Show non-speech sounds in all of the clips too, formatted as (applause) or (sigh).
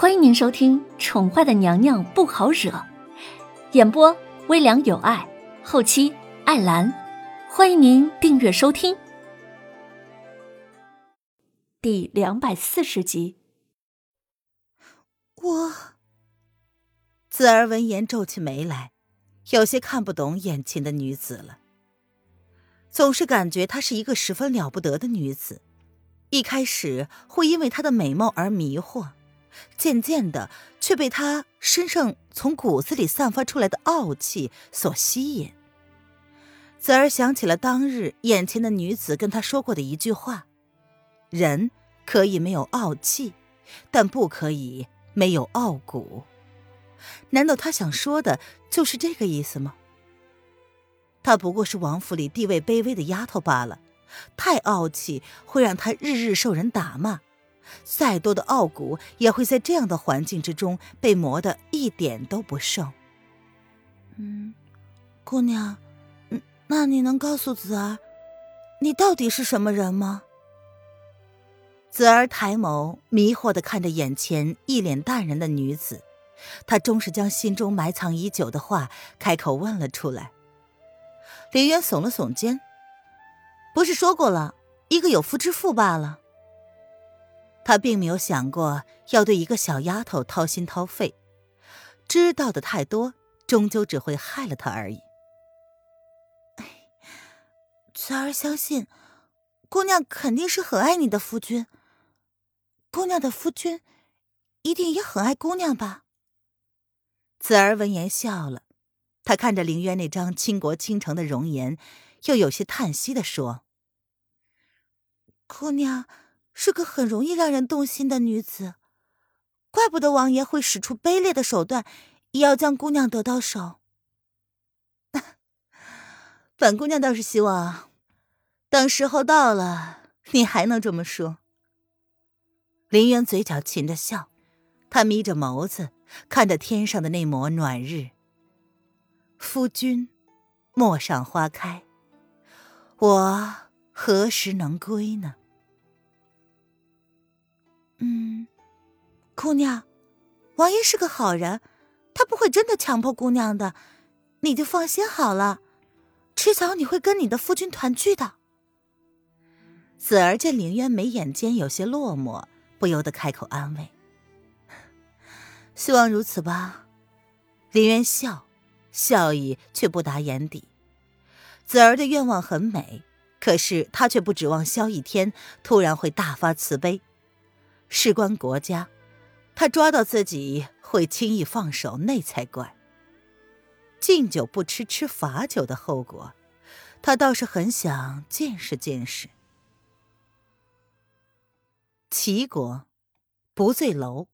欢迎您收听《宠坏的娘娘不好惹》，演播微凉有爱，后期艾兰。欢迎您订阅收听。第两百四十集。我。子儿闻言皱起眉来，有些看不懂眼前的女子了。总是感觉她是一个十分了不得的女子，一开始会因为她的美貌而迷惑，渐渐的却被她身上从骨子里散发出来的傲气所吸引。子儿想起了当日眼前的女子跟他说过的一句话：“人可以没有傲气，但不可以没有傲骨。”难道他想说的就是这个意思吗？她不过是王府里地位卑微的丫头罢了，太傲气会让她日日受人打骂，再多的傲骨也会在这样的环境之中被磨得一点都不剩。嗯，姑娘，嗯，那你能告诉子儿，你到底是什么人吗？子儿抬眸，迷惑的看着眼前一脸淡然的女子，她终是将心中埋藏已久的话开口问了出来。林渊耸了耸肩，不是说过了，一个有夫之妇罢了。他并没有想过要对一个小丫头掏心掏肺，知道的太多，终究只会害了她而已。子儿相信，姑娘肯定是很爱你的夫君。姑娘的夫君，一定也很爱姑娘吧？子儿闻言笑了。他看着凌渊那张倾国倾城的容颜，又有些叹息的说：“姑娘是个很容易让人动心的女子，怪不得王爷会使出卑劣的手段，也要将姑娘得到手。(laughs) 本姑娘倒是希望，等时候到了，你还能这么说。”林渊嘴角噙着笑，他眯着眸子看着天上的那抹暖日。夫君，陌上花开，我何时能归呢？嗯，姑娘，王爷是个好人，他不会真的强迫姑娘的，你就放心好了。迟早你会跟你的夫君团聚的。子儿见凌渊眉眼间有些落寞，不由得开口安慰：“希望如此吧。”凌渊笑。笑意却不达眼底。子儿的愿望很美，可是他却不指望萧逸天突然会大发慈悲。事关国家，他抓到自己会轻易放手，那才怪。敬酒不吃吃罚酒的后果，他倒是很想见识见识。齐国，不醉楼。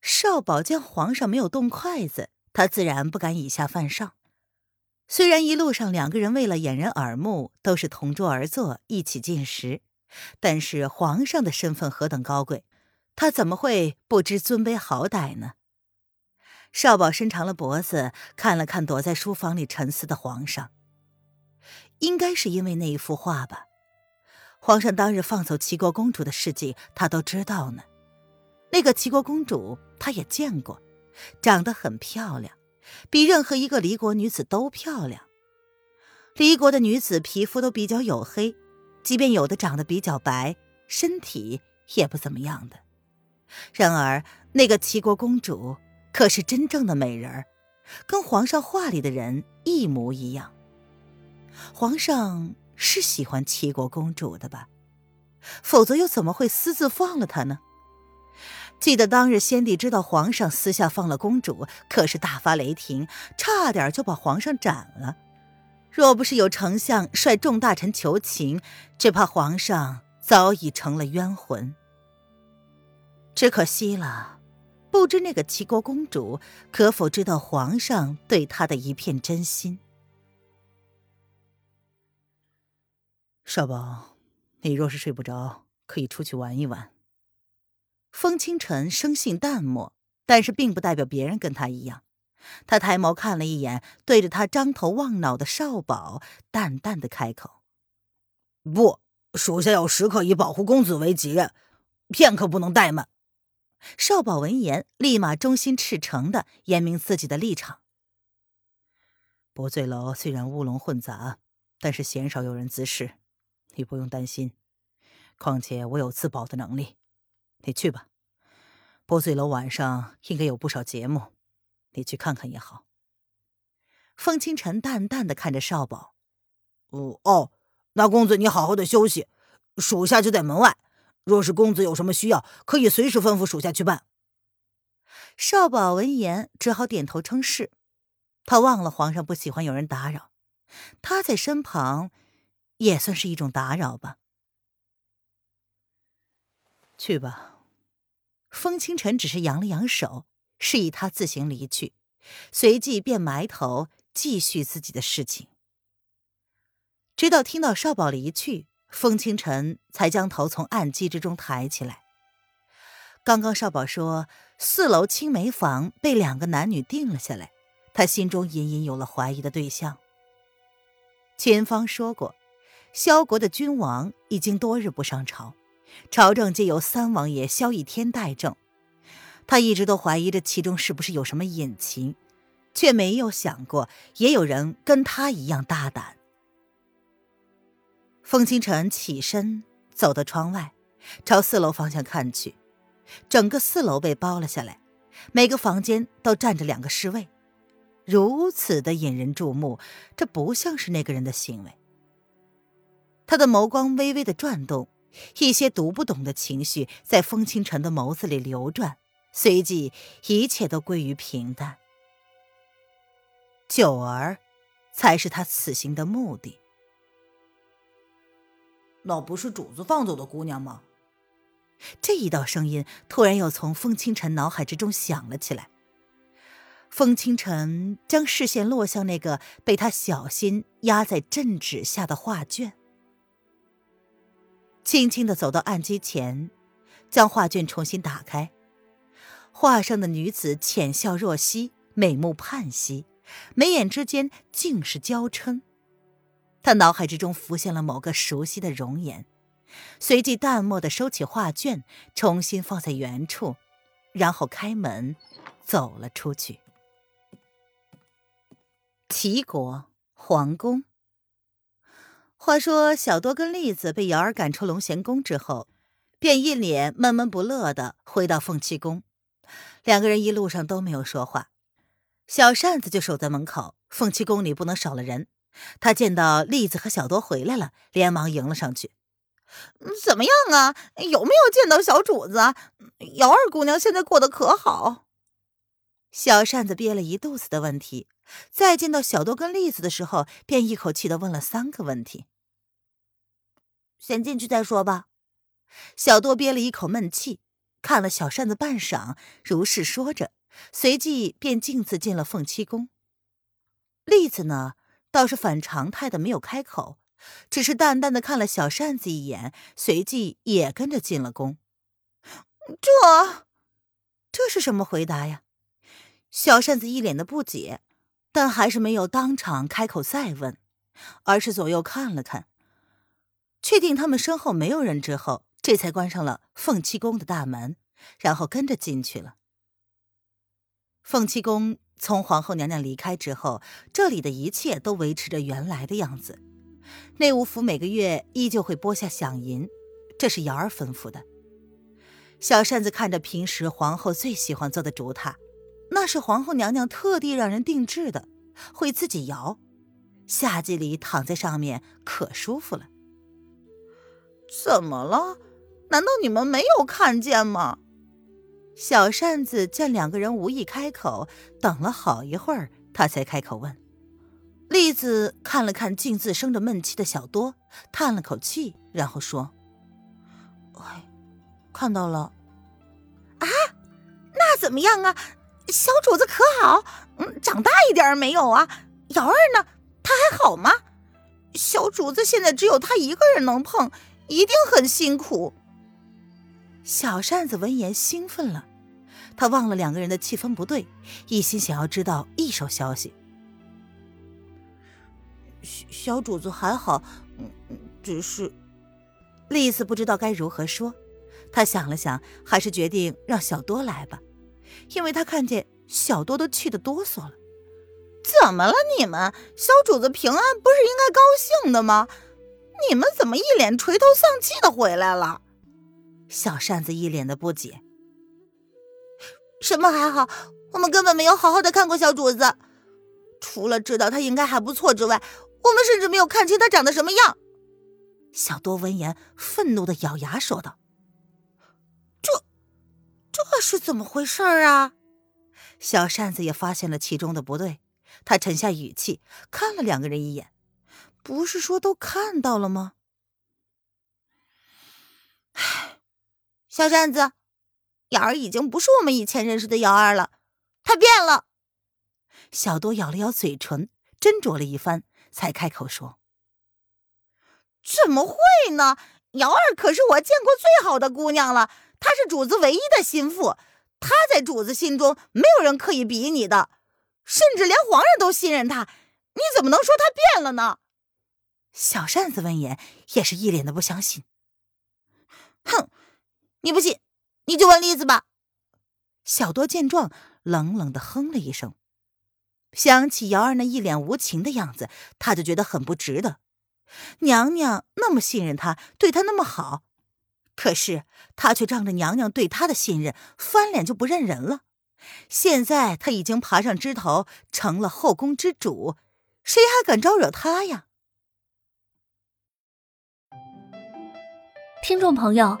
少保见皇上没有动筷子。他自然不敢以下犯上。虽然一路上两个人为了掩人耳目，都是同桌而坐，一起进食，但是皇上的身份何等高贵，他怎么会不知尊卑好歹呢？少保伸长了脖子，看了看躲在书房里沉思的皇上。应该是因为那一幅画吧。皇上当日放走齐国公主的事迹，他都知道呢。那个齐国公主，他也见过。长得很漂亮，比任何一个离国女子都漂亮。离国的女子皮肤都比较黝黑，即便有的长得比较白，身体也不怎么样的。然而那个齐国公主可是真正的美人儿，跟皇上画里的人一模一样。皇上是喜欢齐国公主的吧？否则又怎么会私自放了她呢？记得当日先帝知道皇上私下放了公主，可是大发雷霆，差点就把皇上斩了。若不是有丞相率众大臣求情，只怕皇上早已成了冤魂。只可惜了，不知那个齐国公主可否知道皇上对她的一片真心。少宝，你若是睡不着，可以出去玩一玩。风清晨生性淡漠，但是并不代表别人跟他一样。他抬眸看了一眼，对着他张头望脑的少保，淡淡的开口：“不，属下要时刻以保护公子为己任，片刻不能怠慢。”少保闻言，立马忠心赤诚的言明自己的立场。不醉楼虽然乌龙混杂，但是鲜少有人滋事，你不用担心。况且我有自保的能力，你去吧。不醉楼晚上应该有不少节目，你去看看也好。风清晨淡淡的看着少保，哦哦，那公子你好好的休息，属下就在门外。若是公子有什么需要，可以随时吩咐属下去办。少保闻言，只好点头称是。他忘了皇上不喜欢有人打扰，他在身旁，也算是一种打扰吧。去吧。风清晨只是扬了扬手，示意他自行离去，随即便埋头继续自己的事情。直到听到少保离去，风清晨才将头从暗机之中抬起来。刚刚少保说四楼青梅房被两个男女定了下来，他心中隐隐有了怀疑的对象。前方说过，萧国的君王已经多日不上朝。朝政皆由三王爷萧逸天代政，他一直都怀疑这其中是不是有什么隐情，却没有想过也有人跟他一样大胆。风清晨起身走到窗外，朝四楼方向看去，整个四楼被包了下来，每个房间都站着两个侍卫，如此的引人注目，这不像是那个人的行为。他的眸光微微的转动。一些读不懂的情绪在风清晨的眸子里流转，随即一切都归于平淡。九儿，才是他此行的目的。那不是主子放走的姑娘吗？这一道声音突然又从风清晨脑海之中响了起来。风清晨将视线落向那个被他小心压在镇纸下的画卷。轻轻的走到案几前，将画卷重新打开。画上的女子浅笑若曦，美目盼兮，眉眼之间尽是娇嗔。他脑海之中浮现了某个熟悉的容颜，随即淡漠的收起画卷，重新放在原处，然后开门走了出去。齐国皇宫。话说，小多跟栗子被瑶儿赶出龙涎宫之后，便一脸闷闷不乐的回到凤栖宫。两个人一路上都没有说话，小扇子就守在门口。凤栖宫里不能少了人，他见到栗子和小多回来了，连忙迎了上去：“怎么样啊？有没有见到小主子？姚二姑娘现在过得可好？”小扇子憋了一肚子的问题。再见到小多跟栗子的时候，便一口气的问了三个问题。先进去再说吧。小多憋了一口闷气，看了小扇子半晌，如是说着，随即便径自进了凤栖宫。栗子呢，倒是反常态的没有开口，只是淡淡的看了小扇子一眼，随即也跟着进了宫。这，这是什么回答呀？小扇子一脸的不解。但还是没有当场开口再问，而是左右看了看，确定他们身后没有人之后，这才关上了凤栖宫的大门，然后跟着进去了。凤栖宫从皇后娘娘离开之后，这里的一切都维持着原来的样子。内务府每个月依旧会拨下饷银，这是瑶儿吩咐的。小扇子看着平时皇后最喜欢坐的竹榻。那是皇后娘娘特地让人定制的，会自己摇，夏季里躺在上面可舒服了。怎么了？难道你们没有看见吗？小扇子见两个人无意开口，等了好一会儿，他才开口问。栗子看了看径自生着闷气的小多，叹了口气，然后说：“哎，看到了。啊，那怎么样啊？”小主子可好？嗯，长大一点没有啊？瑶儿呢？她还好吗？小主子现在只有她一个人能碰，一定很辛苦。小扇子闻言兴奋了，他忘了两个人的气氛不对，一心想要知道一手消息。小主子还好，嗯，只是……丽丝不知道该如何说，他想了想，还是决定让小多来吧，因为他看见小多都气得哆嗦了。怎么了你们？小主子平安不是应该高兴的吗？你们怎么一脸垂头丧气的回来了？小扇子一脸的不解。什么还好？我们根本没有好好的看过小主子，除了知道他应该还不错之外，我们甚至没有看清他长得什么样。小多闻言，愤怒的咬牙说道：“这，这是怎么回事啊？”小扇子也发现了其中的不对，他沉下语气，看了两个人一眼：“不是说都看到了吗？” (sighs) 唉，小扇子，瑶儿已经不是我们以前认识的瑶儿了，她变了。小多咬了咬嘴唇，斟酌了一番，才开口说。怎么会呢？瑶儿可是我见过最好的姑娘了，她是主子唯一的心腹，她在主子心中没有人可以比拟的，甚至连皇上都信任她。你怎么能说她变了呢？小扇子闻言也是一脸的不相信。哼，你不信，你就问栗子吧。小多见状，冷冷的哼了一声，想起瑶儿那一脸无情的样子，他就觉得很不值得。娘娘那么信任他，对他那么好，可是他却仗着娘娘对他的信任，翻脸就不认人了。现在他已经爬上枝头，成了后宫之主，谁还敢招惹他呀？听众朋友，